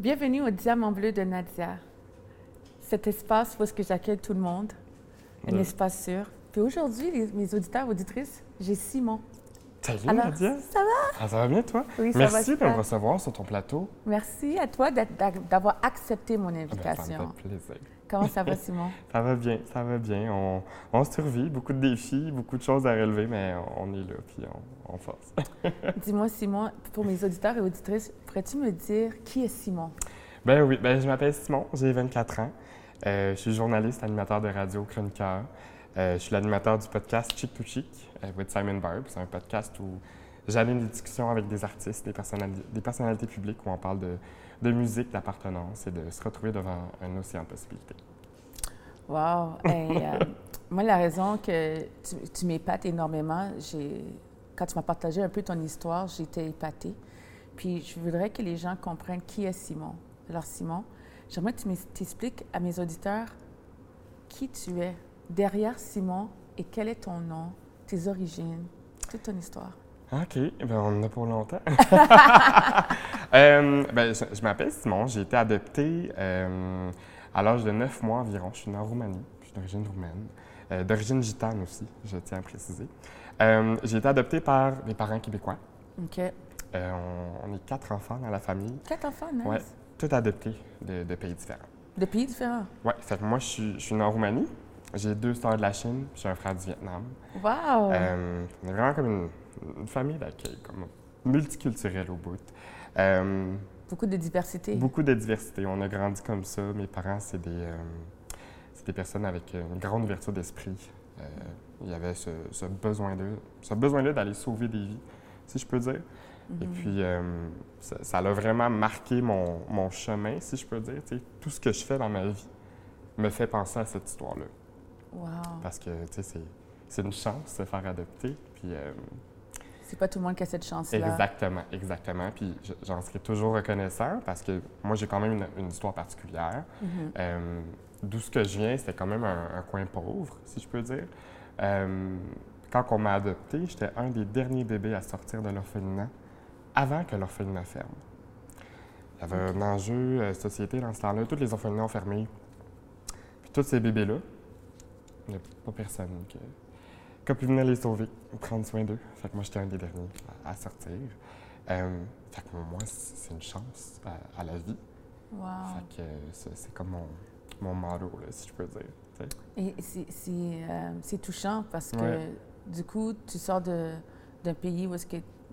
Bienvenue au Diamant Bleu de Nadia. Cet espace où est-ce que j'accueille tout le monde, un Ouais. espace sûr. Puis aujourd'hui, les- mes auditeurs, auditrices, j'ai Simon. Salut Alors, Nadia? ça va? Ah, ça va bien toi? Oui, ça va Merci de super. me recevoir sur ton plateau. Merci à toi d'avoir accepté mon Ah ben, ça me invitation. fait plaisir. Comment ça va, Simon? Ça va bien, ça va bien. On, on survit, beaucoup de défis, beaucoup de choses à relever, mais on est là, puis on, on force. Dis-moi, Simon, pour mes auditeurs et auditrices, pourrais-tu me dire qui est Simon? Ben oui, ben, je m'appelle Simon, j'ai 24 ans. Euh, je suis journaliste, animateur de radio, chroniqueur. Euh, je suis l'animateur du podcast Chick to Chick euh, with Simon Barb. C'est un podcast où j'anime des discussions avec des artistes, des, personnali- des personnalités publiques où on parle de, de musique, d'appartenance et de se retrouver devant un océan de possibilités. Wow! Hey, euh, moi, la raison que tu, tu m'épates énormément, quand tu m'as partagé un peu ton histoire, j'étais épatée. Puis je voudrais que les gens comprennent qui est Simon. Alors, Simon, j'aimerais que tu m'ex- t'expliques à mes auditeurs qui tu es derrière Simon et quel est ton nom, tes origines, toute ton histoire. OK, ben on en a pour longtemps. Euh, ben, je je m'appelle Simon, j'ai été adopté euh, à l'âge de 9 mois environ. Je suis né en Roumanie, je suis d'origine roumaine, euh, d'origine gitane aussi, je tiens à préciser. J'ai été adopté par mes parents québécois. OK. On, on est quatre enfants dans la famille, Quatre enfants, nice. Ouais. tous adoptés de, de pays différents. De pays différents. Ouais, fait que moi, je suis, je suis né en Roumanie. J'ai deux sœurs de la Chine, puis j'ai un frère du Vietnam. Wow! On est vraiment comme une, une famille d'accueil, comme multiculturelle au bout. Euh, Beaucoup de diversité. beaucoup de diversité. On a grandi comme ça. Mes parents, c'est des, euh, des personnes avec une grande ouverture d'esprit. Euh, il y avait ce, ce besoin-là, ce besoin-là d'aller sauver des vies, si je peux dire. Et Mhm. puis, ça, ça a vraiment marqué mon, mon chemin, si je peux dire. Tu sais, tout ce que je fais dans ma vie me fait penser à cette histoire-là. Wow! Parce que, tu sais, c'est, c'est une chance de se faire adopter. Puis, C'est pas tout le monde qui a cette chance-là. Exactement, exactement. Puis je- j'en serai toujours reconnaissant parce que moi, j'ai quand même une, une histoire particulière. Mhm. Euh, D'où ce que je viens, c'était quand même un, un coin pauvre, si je peux dire. Euh, quand on m'a adopté, j'étais un des derniers bébés à sortir de l'orphelinat avant que l'orphelinat ferme. Il y avait un enjeu euh, société dans ce temps-là. Tous les orphelinats ont fermé. Puis tous ces bébés-là, il n'y a pas personne qui a pu venir les sauver, prendre soin d'eux. Fait que moi, j'étais un des derniers à, à sortir. Euh, fait que moi, c'est une chance à, à la vie. Wow! Fait que euh, c'est comme mon, mon motto, là, si je peux dire. Et c'est- euh, touchant parce que Ouais. du coup, tu sors d'un pays où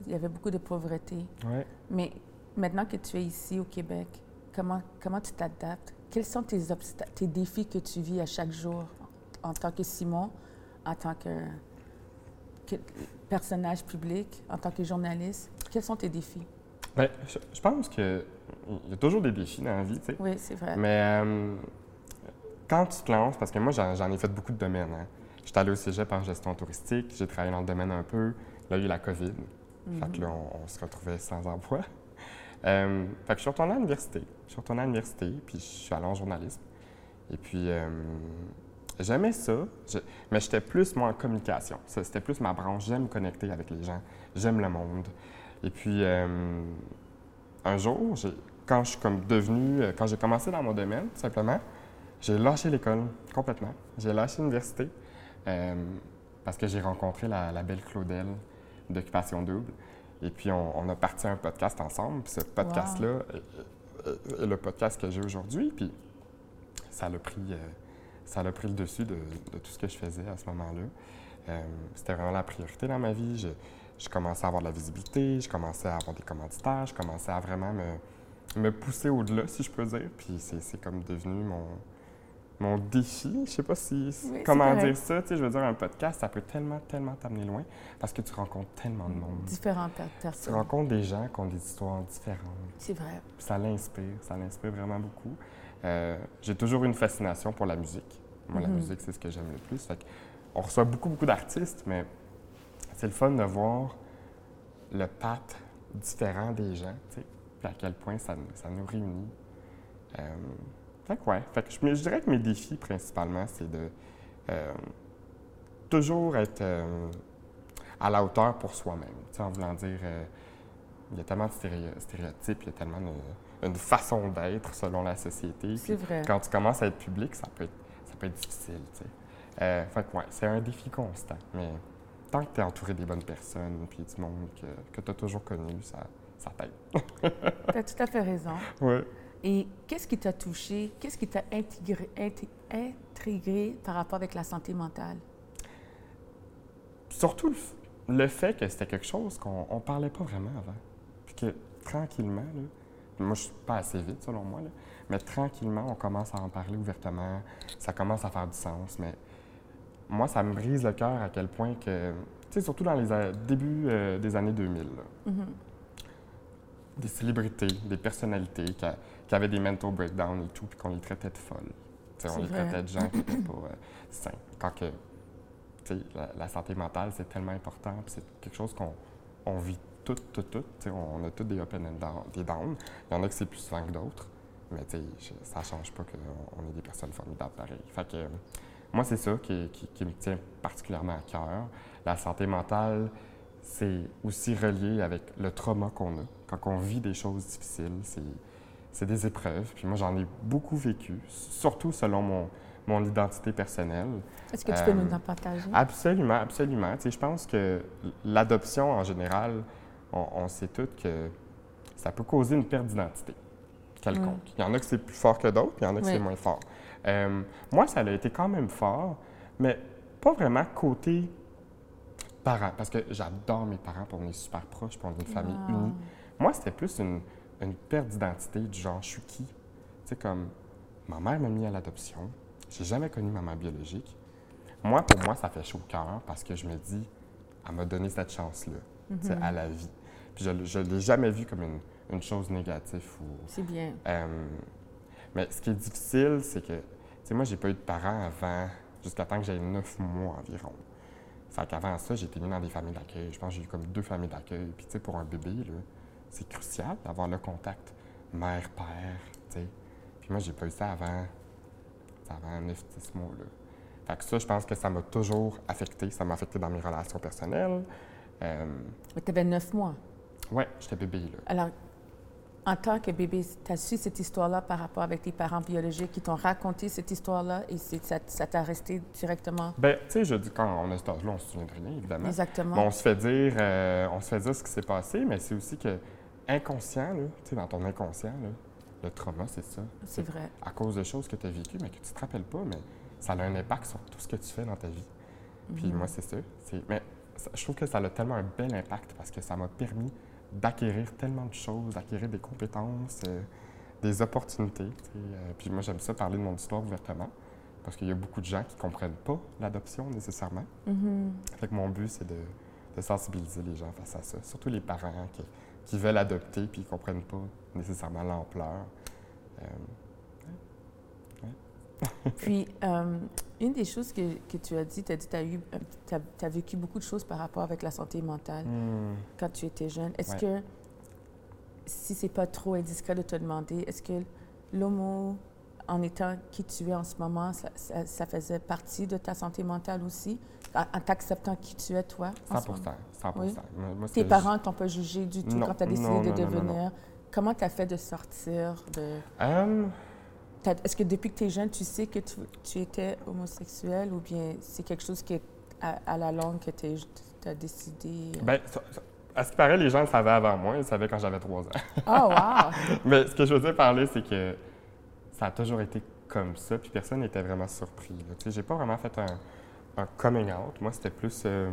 il y avait beaucoup de pauvreté. Ouais. Mais maintenant que tu es ici au Québec, comment, comment tu t'adaptes? Quels sont tes, tes défis que tu vis à chaque jour en tant que Simon, en tant que personnage public, en tant que journaliste? Quels sont tes défis? Ben, je, je pense qu'il y a toujours des défis dans la vie, tu sais. Oui, c'est vrai. Mais euh, quand tu te lances, parce que moi, j'en ai fait beaucoup de domaines. Hein. J'étais allé au cégep en gestion touristique, j'ai travaillé dans le domaine un peu. Là, il y a eu la COVID. Fait que là, on, on se retrouvait sans emploi. Euh, fait que je suis retourné à l'université. Je suis retourné à l'université, puis je suis allé en journalisme. Et puis, euh, j'aimais ça, je- mais j'étais plus, moi, en communication. C'était plus ma branche. J'aime me connecter avec les gens. J'aime le monde. Et puis, euh, un jour, j'ai- quand je suis comme devenu, euh, quand j'ai commencé dans mon domaine, tout simplement, j'ai lâché l'école complètement. J'ai lâché l'université euh, parce que j'ai rencontré la, la belle Claudel d'Occupation Double. Et puis, on, on a parti un podcast ensemble. Puis ce podcast-là est- est- est le podcast que j'ai aujourd'hui. Puis, ça l'a pris, euh, ça l'a pris le dessus de, de tout ce que je faisais à ce moment-là. Euh, C'était vraiment la priorité dans ma vie. Je, je commençais à avoir de la visibilité, je commençais à avoir des commanditaires, je commençais à vraiment me, me pousser au-delà, si je peux dire. Puis c'est comme devenu mon, mon défi. Je sais pas si comment dire ça. Tu sais, je veux dire, un podcast, ça peut tellement, tellement t'amener loin parce que tu rencontres tellement de monde. Différentes per- Tu personnes. rencontres des gens qui ont des histoires différentes. C'est vrai. Puis ça l'inspire, ça l'inspire vraiment beaucoup. Euh, j'ai toujours une fascination pour la musique. Moi, la Mhm. musique, c'est ce que j'aime le plus. Fait on reçoit beaucoup, beaucoup d'artistes, mais c'est le fun de voir le patte différent des gens, tu sais, puis à quel point ça, nous- ça nous réunit. Euh, fait que ouais, fait que je, je dirais que mes défis, principalement, c'est de euh, toujours être à la hauteur pour soi-même, tu sais, en voulant dire... il y a tellement de stéréo- stéréotypes, il y a tellement de, une façon d'être selon la société. C'est vrai. Quand tu commences à être public, ça peut être, ça peut être difficile, tu sais. Euh, fait que, ouais, c'est un défi constant. Mais tant que tu es entouré des bonnes personnes, puis du monde que, que tu as toujours connu, ça, ça t'aide. tu as tout à fait raison. Ouais. Et qu'est-ce qui t'a touché? Qu'est-ce qui t'a intégré, intég- intrigué par rapport avec la santé mentale? Surtout le, le fait que c'était quelque chose qu'on ne parlait pas vraiment avant. Puis que tranquillement, là, moi je suis pas assez vite selon moi, là, mais tranquillement on commence à en parler ouvertement, ça commence à faire du sens. Mais moi ça me brise le cœur à quel point que, tu sais, surtout dans les débuts euh, des années 2000, là, Mhm. des célébrités, des personnalités qui, a- qui avaient des mental breakdowns et tout, puis qu'on les traitait de folles. Tu sais, on les vrai. traitait de gens qui n'étaient pas euh, sains. Quand que, tu sais, la, la santé mentale, c'est tellement important, puis c'est quelque chose qu'on on vit toutes. Tu sais, on, a tous des up and down, des downs. Il y en a que c'est plus souvent que d'autres, mais ça change pas qu'on on est des personnes formidables pareil. Fait que, euh, moi, c'est ça qui, qui- qui me tient particulièrement à cœur. La santé mentale, c'est aussi relié avec le trauma qu'on a. Quand on vit des choses difficiles, c'est, des épreuves. Puis moi, j'en ai beaucoup vécu, surtout selon mon, mon identité personnelle. Est-ce que tu peux Euh, nous en partager? Absolument, absolument. Tu sais, je pense que l'adoption, en général, on, on sait tous que ça peut causer une perte d'identité quelconque. Il y en a que c'est plus fort que d'autres, puis il y en a que Oui. c'est moins fort. Euh, moi, ça a été quand même fort, mais pas vraiment côté parents, parce que j'adore mes parents, puis on est super proches, puis on est une famille Wow. unie. Moi, c'était plus une, une perte d'identité du genre, je suis qui? Tu sais, comme, ma mère m'a mis à l'adoption. J'ai jamais connu ma mère biologique. Moi, pour moi, ça fait chaud au cœur parce que je me dis, elle m'a donné cette chance-là, sais, Mhm. à la vie. Puis je ne l'ai jamais vu comme une, une chose négative ou... C'est bien. Euh, mais ce qui est difficile, c'est que, tu sais, moi, j'ai pas eu de parents avant, jusqu'à temps que j'avais neuf mois environ. Fait qu'avant ça, été mis dans des familles d'accueil. Je pense que j'ai eu comme deux familles d'accueil. Puis, tu sais, pour un bébé, là, c'est crucial d'avoir le contact mère-père, tu sais. Puis moi, j'ai pas eu ça avant, avant 9-10 mois, là. Fait que ça, je pense que ça m'a toujours affecté. Ça m'a affecté dans mes relations personnelles. Euh, Mais tu avais neuf mois. ouais, j'étais bébé, là. Alors, en tant que bébé, tu as su cette histoire-là par rapport avec tes parents biologiques qui t'ont raconté cette histoire-là et ça t'a resté directement? Ben, tu sais, je dis, quand on a cet âge-là, on se souvient de rien, évidemment. Exactement. On se fait dire, euh, on se fait dire ce qui s'est passé, mais c'est aussi que inconscient, là, tu sais, dans ton inconscient, là, le trauma, c'est ça. c'est vrai. À cause de choses que tu as vécues, mais que tu te rappelles pas, mais ça a un impact sur tout ce que tu fais dans ta vie. Puis Mhm. moi, c'est ça. Mais ça- je trouve que ça a tellement un bel impact parce que ça m'a permis d'acquérir tellement de choses, d'acquérir des compétences, euh, des opportunités. euh, puis moi, j'aime ça parler de mon histoire ouvertement parce qu'il y a beaucoup de gens qui comprennent pas l'adoption nécessairement. Mhm. Fait que mon but, c'est de, de sensibiliser les gens face à ça. Surtout les parents qui, qui veulent adopter puis qui ne comprennent pas nécessairement l'ampleur. Euh, Puis, euh, une des choses que, que tu as dit, tu as dit que tu as, vécu beaucoup de choses par rapport avec la santé mentale hmm, quand tu étais jeune. Est-ce Ouais. que, si c'est pas trop indiscret de te demander, est-ce que l'homo, en étant qui tu es en ce moment, ça, ça- ça faisait partie de ta santé mentale aussi, en, en t'acceptant qui tu es, toi? en 100 ce moment? 100 Oui. Moi, Tes parents t'ont pas jugé du tout Non, quand tu as décidé non, de non, devenir? Comment tu as fait de sortir de. T'as- Est-ce que depuis que tu es jeune, tu sais que tu, tu étais homosexuel ou bien c'est quelque chose qui est à, à la longue que tu as décidé? euh? ça- ça- à ce qui paraît, les gens le savaient avant moi. Ils le savaient quand j'avais 3 ans. Oh, wow! Mais ce que je veux dire par là, c'est que ça a toujours été comme ça, puis personne n'était vraiment surpris. Tu sais, j'ai pas vraiment fait un, un coming out. Moi, c'était plus... euh,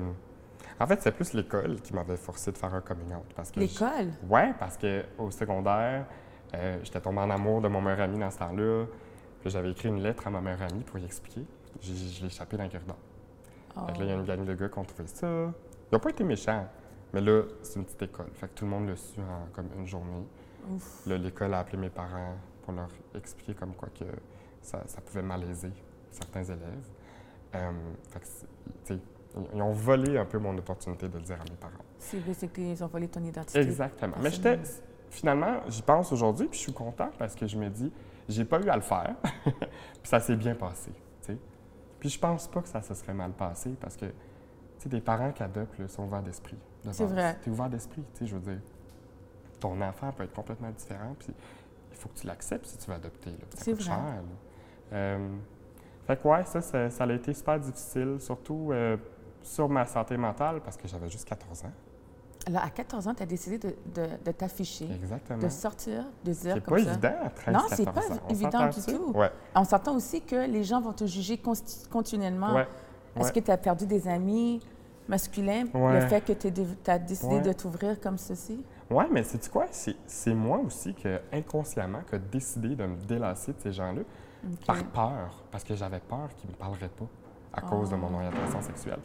En fait, c'était plus l'école qui m'avait forcé de faire un coming out. Parce que j- L'école? Ouais, parce qu'au secondaire, euh, j'étais tombé en amour de mon meilleur ami dans ce temps-là. Puis j'avais écrit une lettre à ma meilleure amie pour y expliquer. J'ai- Je l'ai échappé dans le corridor. Oh. Fait que là, il y a une gang de gars qui ont trouvé ça. Ils n'ont pas été méchants, mais là, c'est une petite école. Fait que tout le monde l'a su en comme une journée. Ouf. Là, l'école a appelé mes parents pour leur expliquer comme quoi que ça, ça pouvait malaiser certains élèves. Euh, fait que, ils- ils ont volé un peu mon opportunité de le dire à mes parents. C'est c'est qu'ils ont volé ton identité. Exactement. Mais j'étais, finalement, j'y pense aujourd'hui, puis je suis content parce que je me dis, j'ai pas eu à le faire, puis ça s'est bien passé. tu. Puis je pense pas que ça se serait mal passé parce que, tu des parents qui adoptent là, sont ouverts d'esprit. de C'est vrai. T'es ouvert d'esprit, tu je veux dire. Ton enfant peut être complètement différent, puis il faut que tu l'acceptes si tu veux adopter. là. Ça C'est coûte vrai. cher. Euh, fait que ouais, ça, ça, ça a été super difficile, surtout euh, sur ma santé mentale, parce que j'avais juste 14 ans. Alors, à 14 ans, tu as décidé de, de- de t'afficher, de sortir, de dire C'est comme pas ça. évident à 13 Non, c'est 14 pas ans. Évident du tout. Ouais, On s'entend aussi que les gens vont te juger continuellement. ouais. Est-ce ouais. que tu as perdu des amis masculins? Le fait que tu as décidé de t'ouvrir comme ceci? Ouais, mais c'est quoi? C'est c'est moi aussi que, inconsciemment, qui a décidé de me délasser de ces gens-là par peur, parce que j'avais peur qu'ils me parleraient pas à cause de mon Ah. orientation sexuelle.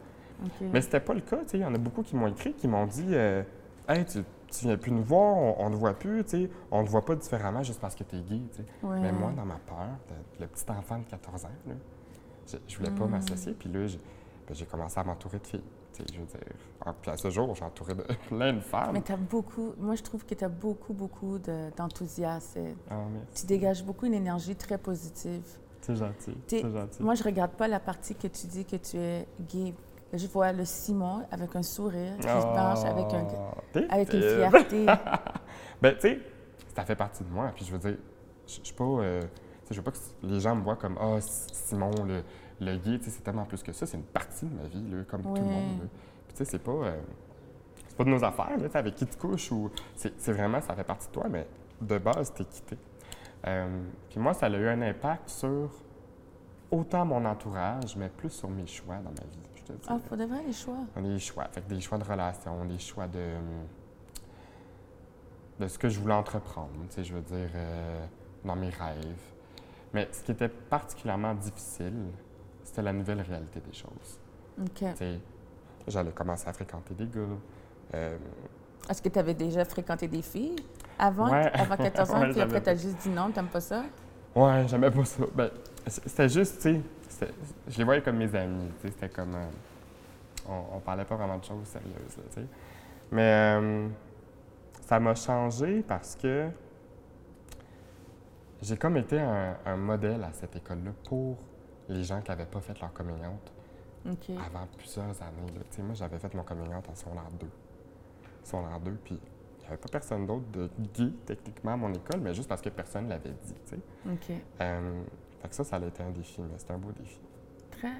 OK. Mais c'était pas le cas, tu sais. Il y en a beaucoup qui m'ont écrit, qui m'ont dit euh, Hey, tu, tu viens plus nous voir, on, ne te voit plus, tu sais. On ne te voit pas différemment juste parce que tu es gay, tu sais. Ouais. Mais moi, dans ma peur, le petit enfant de 14 ans, là, je, je voulais pas Mm. m'associer. Puis là, j'ai ben, j'ai commencé à m'entourer de filles. tu sais, Je veux dire, puis à ce jour, j'ai entouré de plein de femmes. Mais tu as beaucoup, moi je trouve que tu as beaucoup, beaucoup de- d'enthousiasme. Ah, tu dégages beaucoup une énergie très positive. C'est gentil. C'est gentil. Moi, je regarde pas la partie que tu dis que tu es gay. Je vois le Simon avec un sourire qui Ah, marche avec, un, t'es avec une fierté. Ben, tu sais, ça fait partie de moi. Puis je veux dire, je suis pas. euh, je veux pas que les gens me voient comme Ah, Simon, le, le gay, c'est tellement plus que ça. C'est une partie de ma vie, là, comme tout le monde. là. Puis tu sais, c'est pas. euh, c'est pas de nos affaires, là, avec qui tu couches ou. C'est vraiment, ça fait partie de toi, mais de base, t'es quitté. Euh, puis moi, ça a eu un impact sur autant mon entourage, mais plus sur mes choix dans ma vie, te dis. Ah, faut de vrai les choix? Des choix. Fait que des choix de relation, des choix de, de ce que je voulais entreprendre, tu sais, je veux dire, euh, dans mes rêves. Mais ce qui était particulièrement difficile, c'était la nouvelle réalité des choses. OK. Tu sais, j'allais commencer à fréquenter des gars. euh, Est-ce que tu avais déjà fréquenté des filles avant, Ouais. avant 14 ans, Ouais, puis après, tu as juste dit non, t'aimes pas ça? ouais, j'aimais pas ça. Ben, c'était juste, tu sais, je les voyais comme mes amis, c'était comme... euh, on, on parlait pas vraiment de choses sérieuses, là. Mais euh, ça m'a changé parce que j'ai comme été un, un modèle à cette école-là pour les gens qui n'avaient pas fait leur coming out avant plusieurs années. là. Moi, j'avais fait mon coming out en secondaire 2. Secondaire 2, puis il n'y avait pas personne d'autre de gay, techniquement, à mon école, mais juste parce que personne ne l'avait dit. Euh, fait que ça, ça a été un défi, mais c'était un beau défi. Très.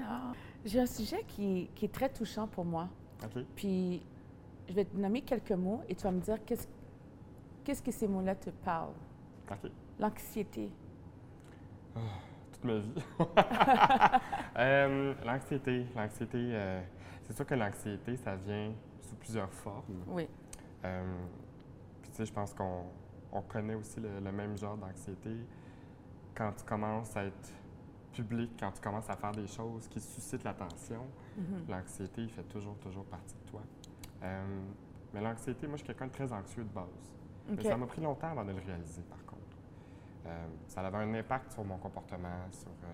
J'ai un sujet qui, qui est très touchant pour moi. OK? Puis, je vais te nommer quelques mots et tu vas me dire qu'est-ce qu'est-ce que ces mots-là te parlent. OK. L'anxiété. Toute ma vie. Euh, l'anxiété. L'anxiété, euh, c'est sûr que l'anxiété, ça vient sous plusieurs formes. Oui. Euh, puis tu sais, je pense qu'on on connaît aussi le, le même genre d'anxiété quand tu commences à être public, quand tu commences à faire des choses qui suscitent l'attention. Mhm. L'anxiété, il fait toujours, toujours partie de toi. Euh, mais l'anxiété, moi, je suis quelqu'un de très anxieux de base. Mais ça m'a pris longtemps avant de le réaliser, par contre. Euh, ça avait un impact sur mon comportement, sur euh,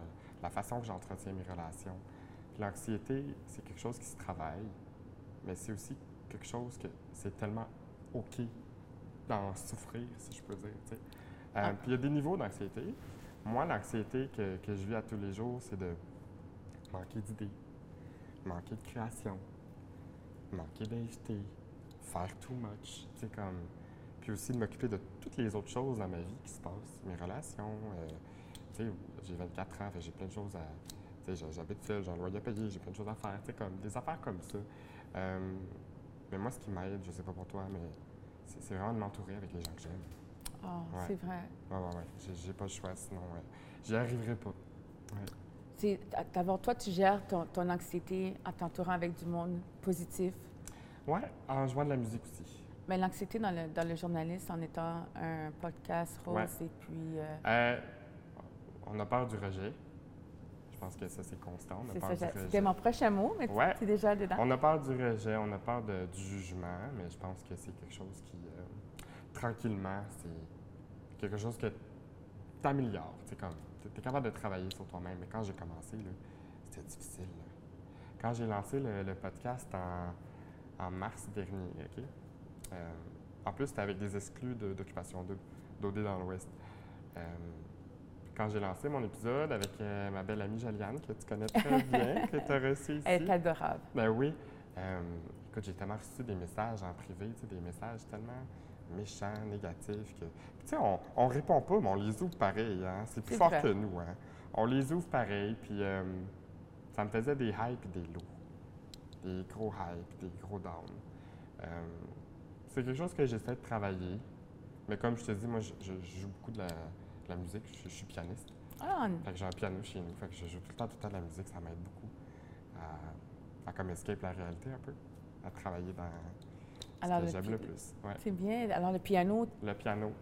la façon que j'entretiens mes relations. L'anxiété, c'est quelque chose qui se travaille, mais c'est aussi quelque chose que c'est tellement OK d'en souffrir, si je peux dire. Ah. Puis il y a des niveaux d'anxiété. Moi, l'anxiété que, que je vis à tous les jours, c'est de manquer d'idées, manquer de création, manquer d'invités, faire too much. Comme puis aussi de m'occuper de toutes les autres choses dans ma vie qui se passent, mes relations. euh, tu sais, j'ai 24 ans, j'ai plein de choses à. Tu sais, j'habite seul, j'ai un loyer à payer, j'ai plein de choses à faire, comme des affaires comme ça. Euh, mais moi, ce qui m'aide, je sais pas pour toi, mais c'est vraiment de m'entourer avec les gens que j'aime. Ah, Ouais. c'est vrai. Ouais, ouais, ouais. J'ai- pas le choix, sinon, ouais. j'y arriverai pas. C'est d'abord toi tu gères ton, ton anxiété en t'entourant avec du monde positif. Ouais, en jouant de la musique aussi. Mais l'anxiété dans le, dans le journaliste en étant un podcast rose Ouais. et puis euh, Euh, on a peur du rejet. Je pense que ça, c'est constant. On a c'est peur ça, du j'a- rejet. c'était mon prochain mot, mais Ouais. tu es déjà dedans. On a peur du rejet, on a peur de- du jugement, mais je pense que c'est quelque chose qui, euh, tranquillement, c'est quelque chose que t'améliores. Tu es capable de travailler sur toi-même. Mais quand j'ai commencé, c'était difficile. là. Quand j'ai lancé le, le podcast en, en mars dernier, OK? Euh, en plus, c'était avec des exclus de- d'Occupation 2, d'OD dans l'Ouest. Euh, quand j'ai lancé mon épisode avec euh, ma belle amie Jaliane, que tu connais très bien, que tu as reçu ici. Elle est adorable. Ben oui. Écoute, j'ai tellement reçu des messages en privé, des messages tellement méchants, négatifs. Que... Tu sais, on, on répond pas, mais on les ouvre pareil. Hein? C'est plus fort vrai. que nous. Hein? On les ouvre pareil, puis euh, ça me faisait des highs et des lows. Des gros highs puis des gros downs. Euh, c'est quelque chose que j'essaie de travailler. Mais comme je te dis, moi, je, je- je joue beaucoup de la, de la musique. Je, je suis pianiste. Ah, Fait que j'ai un piano chez nous. Fait que je joue tout le temps, tout le temps de la musique. Ça m'aide beaucoup à, à comme escape la réalité un peu. À travailler dans Alors, ce que le j'aime le plus. Ouais. c'est bien. Alors, le piano, Le piano,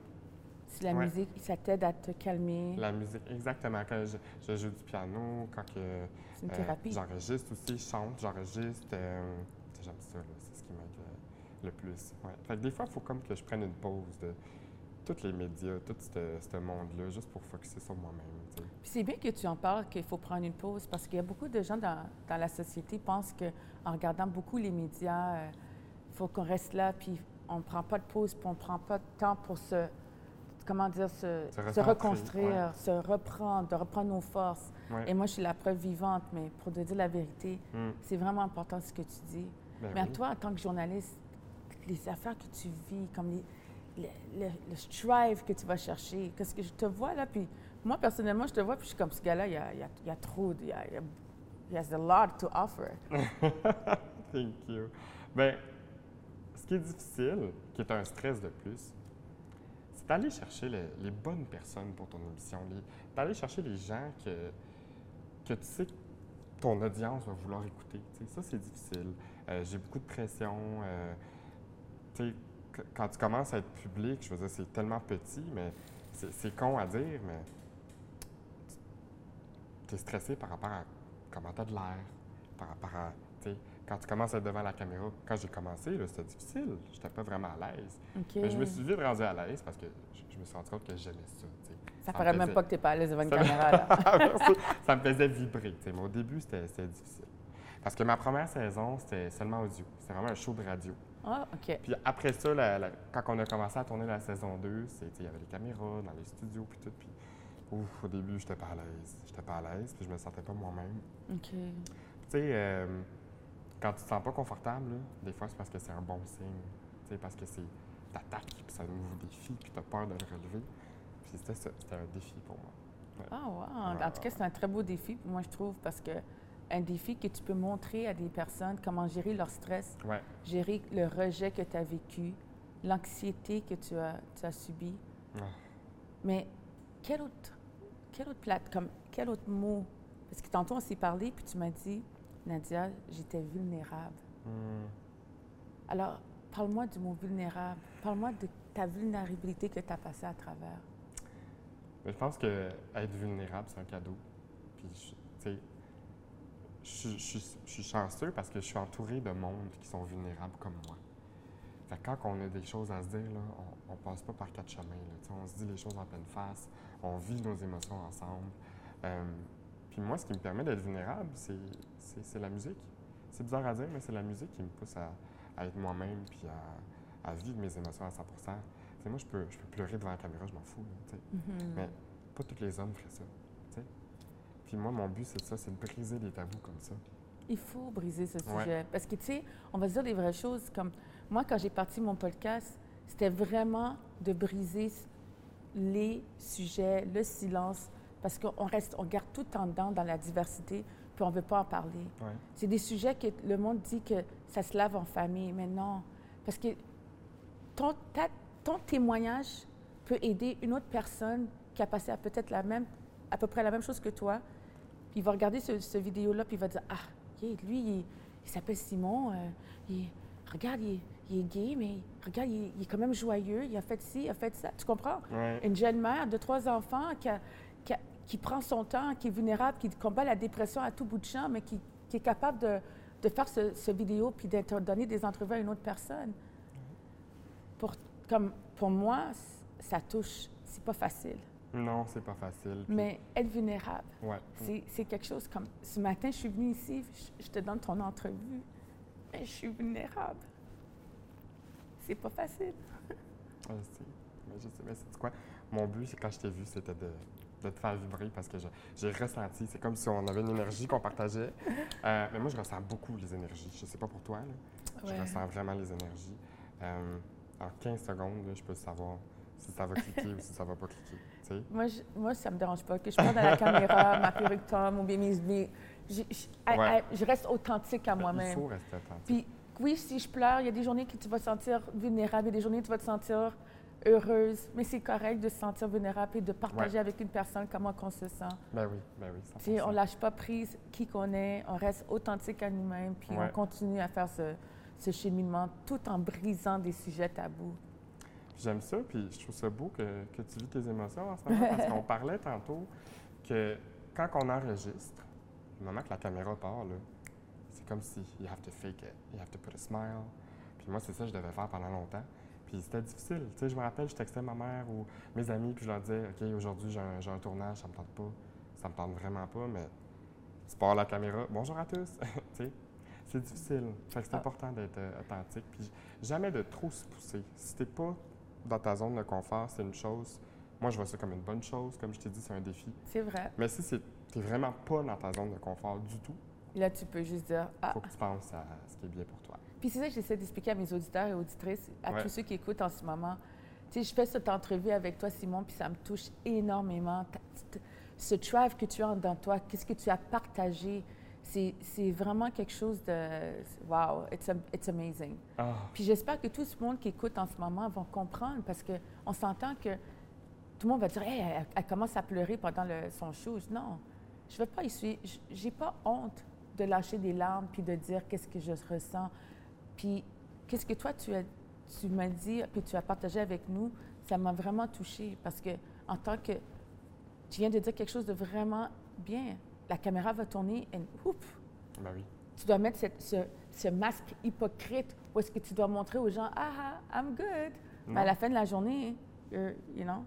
c'est la Ouais. musique, ça t'aide à te calmer. la musique, exactement. Quand je, je joue du piano, quand que, C'est une euh, thérapie. j'enregistre aussi, je chante, j'enregistre. euh, j'aime ça, là. c'est ce qui m'aide euh, le plus. Ouais. Fait que des fois, il faut comme que je prenne une pause de tous les médias, tout ce monde-là, juste pour focuser sur moi-même. c'est bien que tu en parles, qu'il faut prendre une pause, parce qu'il y a beaucoup de gens dans, dans la société qui pensent qu'en regardant beaucoup les médias, il faut qu'on reste là, puis on ne prend pas de pause, puis on ne prend pas de temps pour se, comment dire, se, Se se recentrer, reconstruire, se reprendre, de reprendre nos forces. Ouais. Et moi, je suis la preuve vivante, mais pour te dire la vérité, Mm. c'est vraiment important ce que tu dis. Ben Mais à toi, en tant que journaliste, les affaires que tu vis, comme les, le, le- le strive que tu vas chercher, qu'est-ce que je te vois là, puis moi, personnellement, je te vois, puis je suis comme ce gars-là, il y a, il y a- il y a trop, il y a, il y a- he has a lot to offer. Thank you. Ben, ce qui est difficile, qui est un stress de plus, c'est d'aller chercher les, bonnes personnes pour ton les- D'aller chercher les gens que, que tu sais que ton audience va vouloir écouter. Ça, c'est difficile. Euh, J'ai beaucoup de pression. euh, quand tu commences à être public, je veux dire, c'est tellement petit, mais c'est con à dire, mais tu es stressé par rapport à comment tu as de l'air, par rapport à, quand tu commences à être devant la caméra. Quand j'ai commencé, c'était difficile. Je n'étais pas vraiment à l'aise. Mais je me suis vite rendu à l'aise parce que je, je me suis rendu compte que j'aimais ça. Ça me paraît même pas que tu n'es pas à l'aise devant une Ça- caméra, là. Merci. ça me faisait vibrer. Mais au début, c'était difficile. Parce que ma première saison, c'était seulement audio. C'était vraiment un show de radio. Ah, OK. Puis après ça, la- la- quand on a commencé à tourner la saison 2, c'est, tu sais, il y avait les caméras dans les studios, puis tout. Puis, ouf, au début, j'étais pas à l'aise. J'étais pas à l'aise, puis je me sentais pas moi-même. OK. Tu sais, euh, quand tu te sens pas confortable, là, des fois, c'est parce que c'est un bon signe. Tu sais, parce que c'est t'attaques, puis c'est un nouveau défi, puis tu as peur de le relever. Puis c'était ça, c'était un défi pour moi. Ah, wow. Ouais, En tout cas, c'est un très beau défi, moi, je trouve, parce que un défi que tu peux montrer à des personnes comment gérer leur stress, Ouais. gérer le rejet que tu as vécu, l'anxiété que tu as, tu as subi. Ah. Mais quel autre, quel autre plate, comme quel autre mot? Parce que tantôt on s'est parlé, puis tu m'as dit, Nadia, j'étais vulnérable. Hmm. Alors, parle-moi du mot vulnérable. Parle-moi de ta vulnérabilité que tu as passée à travers. Mais je pense que être vulnérable, c'est un cadeau. Puis, je- tu sais, je, suis- je suis- je suis chanceux parce que je suis entouré de monde qui sont vulnérables comme moi. Fait que quand on a des choses à se dire, là, on, on passe pas par quatre chemins. là. On se dit les choses en pleine face, on vit nos émotions ensemble. Euh, puis moi, ce qui me permet d'être vulnérable, c'est, la musique. C'est bizarre à dire, mais c'est la musique qui me pousse à, à être moi-même puis à, à vivre mes émotions à 100 Tu sais, moi, je peux, je peux pleurer devant la caméra, je m'en fous. là, sais. Mais pas tous les hommes feraient ça. Puis moi, mon but, c'est ça, c'est de briser les tabous comme ça. Il faut briser ce Ouais. sujet. Parce que, tu sais, on va se dire des vraies choses. Comme moi, quand j'ai parti mon podcast, c'était vraiment de briser les sujets, le silence, parce qu'on reste, on garde tout en dedans dans la diversité, puis on ne veut pas en parler. Ouais. C'est des sujets que le monde dit que ça se lave en famille, mais non. Parce que ton, ta- ton témoignage peut aider une autre personne qui a passé à peut-être la même, à peu près la même chose que toi. Puis il va regarder ce, ce vidéo-là, puis il va dire Ah, yeah, lui, il, s'appelle Simon. euh, il- regarde, il, est- il est gay, mais regarde, il, est- il est quand même joyeux. Il a fait ci, il a fait ça. Tu comprends? Ouais. Une jeune mère de trois enfants qui, a- qui prend son temps, qui est vulnérable, qui combat la dépression à tout bout de champ, mais qui, qui est capable de, de faire ce, ce vidéo puis d'être donner des entrevues à une autre personne. Pour, comme, pour moi, ça touche. C'est pas facile. Non, c'est pas facile. Puis- Mais être vulnérable, Ouais. c'est c'est quelque chose comme. Ce matin, je suis venue ici, je, je te donne ton entrevue, mais je suis vulnérable. C'est pas facile. Je sais. Mais je sais. Mais c'est quoi? Mon but, c'est quand je t'ai vu, c'était de, de te faire vibrer parce que j'ai ressenti. C'est comme si on avait une énergie qu'on partageait. Euh, mais moi, je ressens beaucoup les énergies. Je sais pas pour toi, là. Je ressens vraiment les énergies. Euh, en 15 secondes, là, je peux savoir si ça va cliquer ou si ça va pas cliquer. Moi, je, moi, ça me dérange pas. Que je parle dans la caméra, ma perruque tombe ou bien mes... je, je- Ouais. Je reste authentique à Il moi-même. faut rester attentif. Puis oui, si je pleure, il y a des journées que tu vas te sentir vulnérable, il y a des journées que tu vas te sentir heureuse, mais c'est correct de se sentir vulnérable et de partager Ouais. avec une personne comment on se sent. Ben oui, ben oui, 100%. Tu sais, on lâche pas prise qui qu'on est, on reste authentique à nous-mêmes, puis Ouais. on continue à faire ce, ce cheminement tout en brisant des sujets tabous. J'aime ça, puis je trouve ça beau que, que tu vis tes émotions en ce moment, parce qu'on parlait tantôt que quand on enregistre, le moment que la caméra part, là, c'est comme si you have to fake it, you have to put a smile. Puis moi, c'est ça que je devais faire pendant longtemps. Puis c'était difficile. Tu sais, je me rappelle, je textais ma mère ou mes amis, puis je leur disais, OK, aujourd'hui, j'ai un, j'ai un tournage, ça me tente pas, ça me tente vraiment pas, mais tu pars la caméra, bonjour à tous. tu sais, c'est difficile. Fait que c'est Ah. important d'être euh, authentique. Puis jamais de trop se pousser. Si t'es pas dans ta zone de confort, c'est une chose. Moi, je vois ça comme une bonne chose. Comme je t'ai dit, c'est un défi. C'est vrai. Mais si c'est- t'es vraiment pas dans ta zone de confort du tout, Là, tu peux juste dire, ah, faut que tu penses à ce qui est bien pour toi. Puis c'est ça que j'essaie d'expliquer à mes auditeurs et auditrices, à Ouais. tous ceux qui écoutent en ce moment. Tu sais, je fais cette entrevue avec toi, Simon, puis ça me touche énormément. Ce drive que tu as dans toi, qu'est-ce que tu as partagé, c'est vraiment quelque chose de... Wow, it's, it's amazing. Ah, Puis j'espère que tout ce monde qui écoute en ce moment vont comprendre parce qu'on s'entend que tout le monde va dire Hey, elle, elle commence à pleurer pendant le- son show. Non, je ne vais pas essuyer. J'ai pas honte de lâcher des larmes puis de dire qu'est-ce que je ressens. Puis qu'est-ce que toi, tu, as, tu m'as dit puis tu as partagé avec nous, ça m'a vraiment touchée parce que en tant que. Tu viens de dire quelque chose de vraiment bien. La caméra va tourner et ouf, ben oui. tu dois mettre cette- ce, ce masque hypocrite où est-ce que tu dois montrer aux gens, ah, ah, I'm good. Mais à Non. la fin de la journée, you know,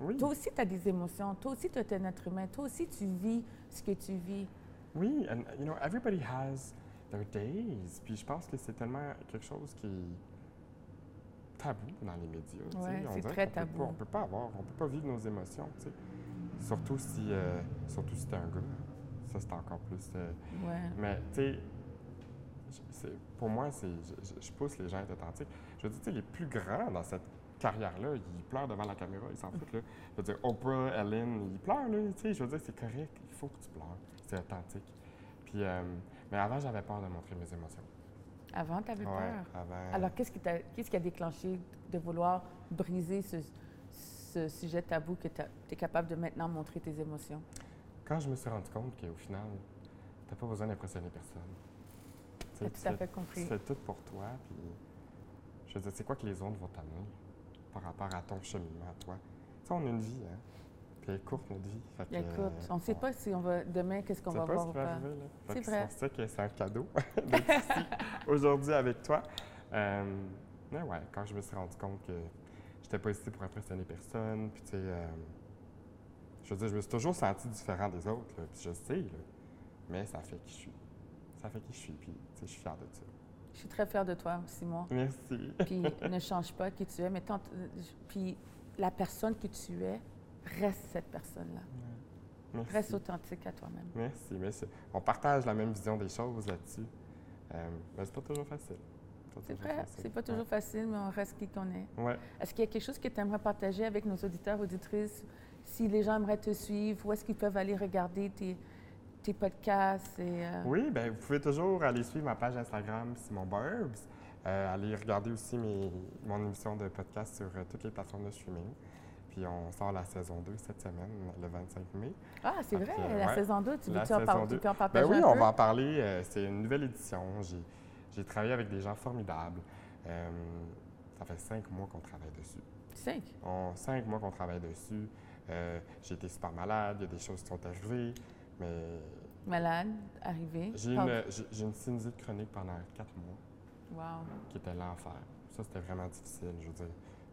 Oui. toi aussi, tu as des émotions. Toi aussi, tu es un être humain. Toi aussi, tu vis ce que tu vis. Oui, and you know, everybody has their days. Puis je pense que c'est tellement quelque chose qui est tabou dans les médias. Ouais, On c'est très peut tabou. pas- on peut pas avoir, on peut pas vivre nos émotions, tu sais. Surtout si, euh, surtout si t'es un gars. Ça, c'est encore plus. euh, Ouais. Mais, tu sais, pour moi, c'est, je, pousse les gens à être authentiques. Je veux dire, tu sais, les plus grands dans cette carrière-là, ils pleurent devant la caméra, ils s'en foutent, là. Je veux dire, Oprah, Ellen, ils pleurent, là, tu sais. Je veux dire, c'est correct, il faut que tu pleures. C'est authentique. Puis, euh, mais avant, j'avais peur de montrer mes émotions. Avant, tu avais Ouais, peur? avant. Alors, qu'est-ce qui, t'a- qu'est-ce qui a déclenché de vouloir briser ce, ce sujet tabou que tu es capable de maintenant montrer tes émotions? Quand je me suis rendu compte qu'au final, t'as pas besoin d'impressionner personne. Tu tu tout à fait compris. Tu fais tout pour toi, puis je veux dire, c'est quoi que les autres vont t'amener par rapport à ton cheminement à toi? Tu sais, on a une vie, hein? Puis elle est courte, notre vie. Fait euh, on ne sait pas si on va demain, qu'est-ce qu'on va pas voir ou pas. C'est vrai. C'est ça que c'est un cadeau d'être ici aujourd'hui avec toi. Euh, mais ouais, quand je me suis rendu compte que j'étais pas ici pour impressionner personne, puis tu sais, euh, je veux dire, je me suis toujours senti différent des autres, là, puis je sais, là, mais ça fait qui je suis. Ça fait qui je suis, puis tu sais, je suis fier de ça. Je suis très fière de toi, Simon. Merci. Puis ne change pas qui tu es, mais euh, puis la personne que tu es, reste cette personne-là. Merci. Reste authentique à toi-même. Merci, merci. On partage la même vision des choses là-dessus. Euh, mais c'est pas toujours facile. C'est vrai, c'est pas toujours facile, mais on reste qui qu'on est. Ouais. Est-ce qu'il y a quelque chose que tu aimerais partager avec nos auditeurs, auditrices? Si les gens aimeraient te suivre, où est-ce qu'ils peuvent aller regarder tes, tes podcasts? Et, euh, Oui, ben vous pouvez toujours aller suivre ma page Instagram Simon Burbs. Euh, aller regarder aussi mes, mon émission de podcast sur euh, toutes les plateformes de streaming. Puis on sort la saison 2 cette semaine, le 25 mai. Ah, c'est vrai, la ouais, saison 2, tu la veux-tu en, par- tu 2. peux en Ben oui, un on peu? va en parler. euh, c'est une nouvelle édition. J'ai, travaillé avec des gens formidables. Euh, ça fait cinq mois qu'on travaille dessus. Cinq? En cinq mois qu'on travaille dessus. Euh, j'ai été super malade, il y a des choses qui sont arrivées, mais Malade, arrivé. j'ai une, une sinusite chronique pendant quatre mois. Wow. qui était l'enfer. Ça, c'était vraiment difficile. Je veux dire,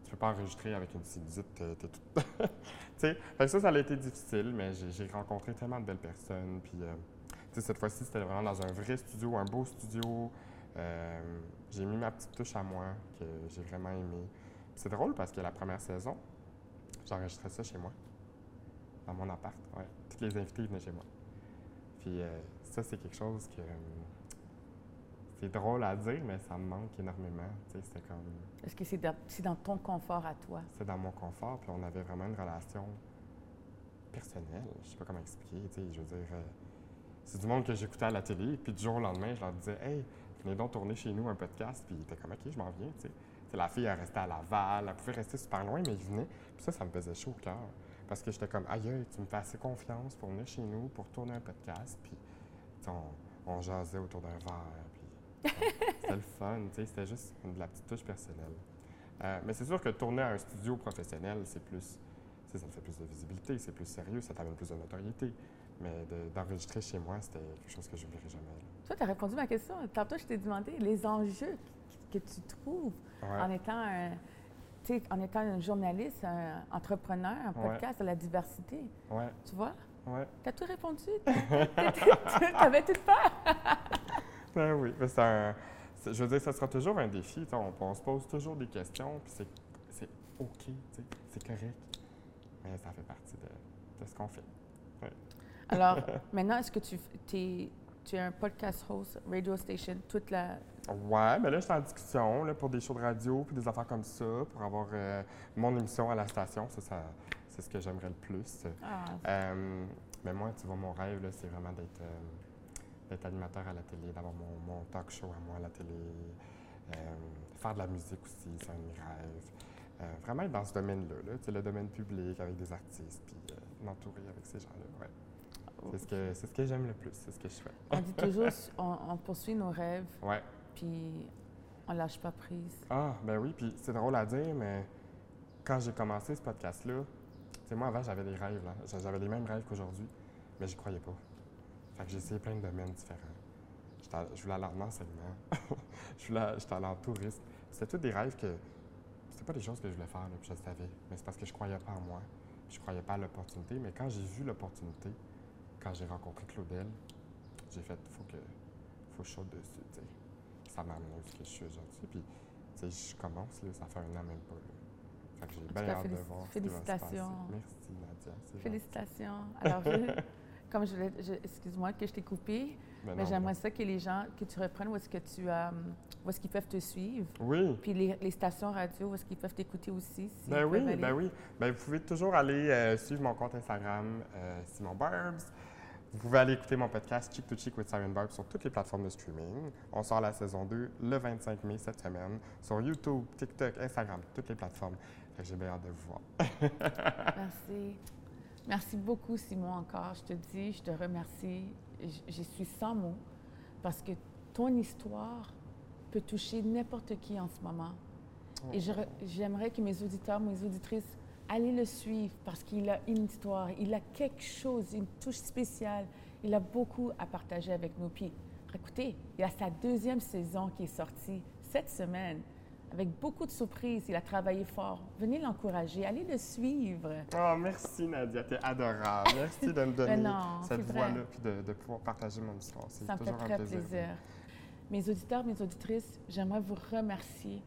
tu peux pas enregistrer avec une sinusite, t'es, tout... tu sais, ça, ça a été difficile, mais j'ai, rencontré tellement de belles personnes. Puis, euh, tu cette fois-ci, c'était vraiment dans un vrai studio, un beau studio. Euh, j'ai mis ma petite touche à moi, que j'ai vraiment aimé. C'est drôle parce que la première saison, j'enregistrais ça chez moi, dans mon appart. Ouais. Les invités venaient chez moi. Puis euh, ça, c'est quelque chose que... c'est drôle à dire, mais ça me manque énormément. C'était comme. Est-ce que c'est dans, dans, ton confort à toi? C'est dans mon confort, puis on avait vraiment une relation personnelle. Je sais pas comment expliquer. Je veux dire, euh, c'est du monde que j'écoutais à la télé, puis du jour au lendemain, je leur disais, hey, venez donc tourner chez nous un podcast, puis ils étaient comme, OK, je m'en viens. la fille, elle restait à Laval, elle pouvait rester super loin, mais ils venaient. Puis ça, ça me faisait chaud au cœur. Parce que j'étais comme, aïe, tu me fais assez confiance pour venir chez nous, pour tourner un podcast. Puis, on, on jasait autour d'un verre. C'était le fun, tu sais, c'était juste de la petite touche personnelle. Euh, mais c'est sûr que tourner à un studio professionnel, c'est plus, ça te fait plus de visibilité, c'est plus sérieux, ça t'amène plus de notoriété. Mais d'enregistrer chez moi, c'était quelque chose que je n'oublierai jamais. Toi, tu as répondu à ma question. Tantôt, je t'ai demandé les enjeux que tu trouves en étant un en étant un journaliste, un entrepreneur, un podcast de la diversité. Ouais. Tu vois? Ouais. Tu as tout répondu? Tu avais tout peur? ben oui. c'est un, je veux dire, ça sera toujours un défi. On, on, se pose toujours des questions, puis c'est OK, c'est correct. Mais ça fait partie de, de ce qu'on fait. Alors, maintenant, est-ce que tu es, tu es un podcast host, radio station, toute la, Ouais, mais là, je suis en discussion là, pour des shows de radio puis des affaires comme ça, pour avoir euh, mon émission à la station. Ça, ça c'est ce que j'aimerais le plus. Ah. Euh, mais moi, tu vois, mon rêve, c'est vraiment d'être, euh, animateur à la télé, d'avoir mon, talk show à moi à la télé, faire de la musique aussi, c'est un de mes rêves. vraiment être dans ce domaine-là, là, le domaine public avec des artistes, puis m'entourer avec ces gens-là. Ouais. C'est ce que, ce que j'aime le plus, c'est ce que je fais. on dit toujours, on, on poursuit nos rêves. Ouais puis on lâche pas prise. Ah, ben oui, puis c'est drôle à dire, mais quand j'ai commencé ce podcast-là, moi, avant, j'avais des rêves, là. J'avais les mêmes rêves qu'aujourd'hui, mais j'y croyais pas. Fait que j'ai essayé plein de domaines différents. Je voulais aller en enseignement. je voulais, j'étais allé en tourisme. C'était tous des rêves que... C'était pas des choses que je voulais faire, là, puis je le savais. Mais c'est parce que je croyais pas en moi. Je croyais pas à l'opportunité. Mais quand j'ai vu l'opportunité, quand j'ai rencontré Claudel, j'ai fait, faut que... faut que je saute dessus, ça m'a amené ce que je suis aujourd'hui. Puis, tu sais, je commence, là, ça fait un an même pas. Fait que j'ai bien hâte de voir Félicitations. Merci, Nadia. Félicitations. Alors, comme je, je excuse-moi que je t'ai coupé, ben mais, j'aimerais ça que les gens, que tu reprennes où est-ce que tu, euh, où est-ce qu'ils peuvent te suivre. Oui. Puis les, stations radio, où est-ce qu'ils peuvent t'écouter aussi. ben oui, ben oui. Ben vous pouvez toujours aller euh, suivre mon compte Instagram, euh, Simon Barbs. Vous pouvez aller écouter mon podcast Chick to Chick with Siren Barb sur toutes les plateformes de streaming. On sort la saison 2 le 25 mai cette semaine sur YouTube, TikTok, Instagram, toutes les plateformes. J'ai bien hâte de vous voir. Merci. Merci beaucoup, Simon, encore. Je te dis, je te remercie. Je, suis sans mots parce que ton histoire peut toucher n'importe qui en ce moment. Et j'aimerais que mes auditeurs, mes auditrices allez le suivre parce qu'il a une histoire, il a quelque chose, une touche spéciale. Il a beaucoup à partager avec nous. Puis, écoutez, il y a sa deuxième saison qui est sortie cette semaine avec beaucoup de surprises. Il a travaillé fort. Venez l'encourager, allez le suivre. Oh, merci Nadia, t'es adorable. Merci de me donner cette voix-là puis de, pouvoir partager mon histoire. C'est toujours fait très un plaisir. plaisir. Mes auditeurs, mes auditrices, j'aimerais vous remercier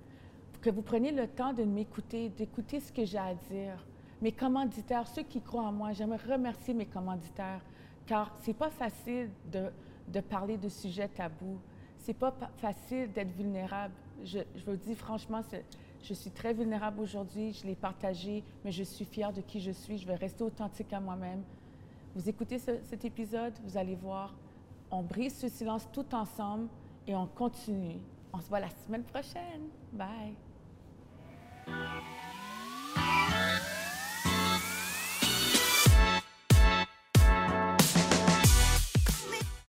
que vous preniez le temps de m'écouter, d'écouter ce que j'ai à dire. Mes commanditaires, ceux qui croient en moi, j'aimerais remercier mes commanditaires, car c'est pas facile de, de, parler de sujets tabous. C'est pas facile d'être vulnérable. Je, je, vous dis franchement, je suis très vulnérable aujourd'hui. Je l'ai partagé, mais je suis fière de qui je suis. Je vais rester authentique à moi-même. Vous écoutez cet épisode, vous allez voir, on brise ce silence tout ensemble et on continue. On se voit la semaine prochaine. Bye.